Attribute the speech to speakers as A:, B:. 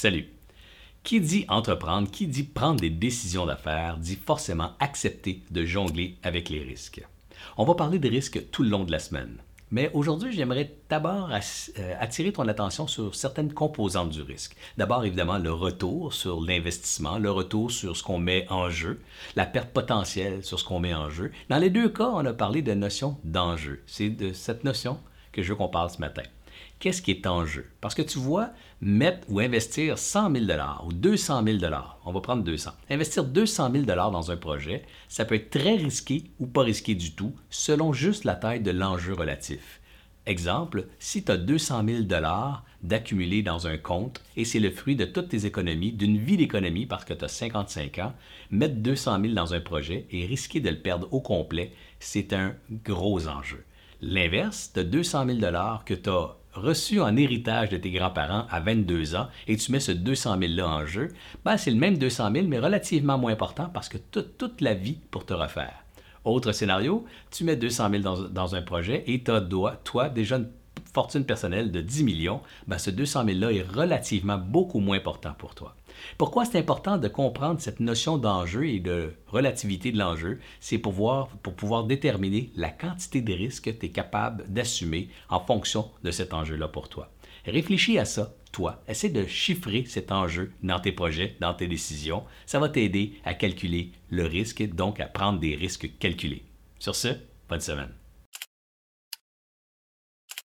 A: Salut. Qui dit entreprendre, qui dit prendre des décisions d'affaires, dit forcément accepter de jongler avec les risques. On va parler des risques tout le long de la semaine. Mais aujourd'hui, j'aimerais d'abord euh, attirer ton attention sur certaines composantes du risque. D'abord, évidemment, le retour sur l'investissement, le retour sur ce qu'on met en jeu, la perte potentielle sur ce qu'on met en jeu. Dans les deux cas, on a parlé de notion d'enjeu. C'est de cette notion que je veux qu'on parle ce matin qu'est-ce qui est en jeu? Parce que tu vois, mettre ou investir 100 000 ou 200 000 on va prendre 200. Investir 200 000 dans un projet, ça peut être très risqué ou pas risqué du tout, selon juste la taille de l'enjeu relatif. Exemple, si tu as 200 000 d'accumuler dans un compte et c'est le fruit de toutes tes économies, d'une vie d'économie parce que tu as 55 ans, mettre 200 000 dans un projet et risquer de le perdre au complet, c'est un gros enjeu. L'inverse, de 200 000 que tu as reçu en héritage de tes grands-parents à 22 ans et tu mets ce 200 000-là en jeu, ben c'est le même 200 000, mais relativement moins important parce que tu as toute la vie pour te refaire. Autre scénario, tu mets 200 000 dans, dans un projet et tu as, toi, déjà une fortune personnelle de 10 millions, ben ce 200 000-là est relativement beaucoup moins important pour toi. Pourquoi c'est important de comprendre cette notion d'enjeu et de relativité de l'enjeu? C'est pour pour pouvoir déterminer la quantité de risques que tu es capable d'assumer en fonction de cet enjeu-là pour toi. Réfléchis à ça, toi. Essaie de chiffrer cet enjeu dans tes projets, dans tes décisions. Ça va t'aider à calculer le risque, donc à prendre des risques calculés. Sur ce, bonne semaine.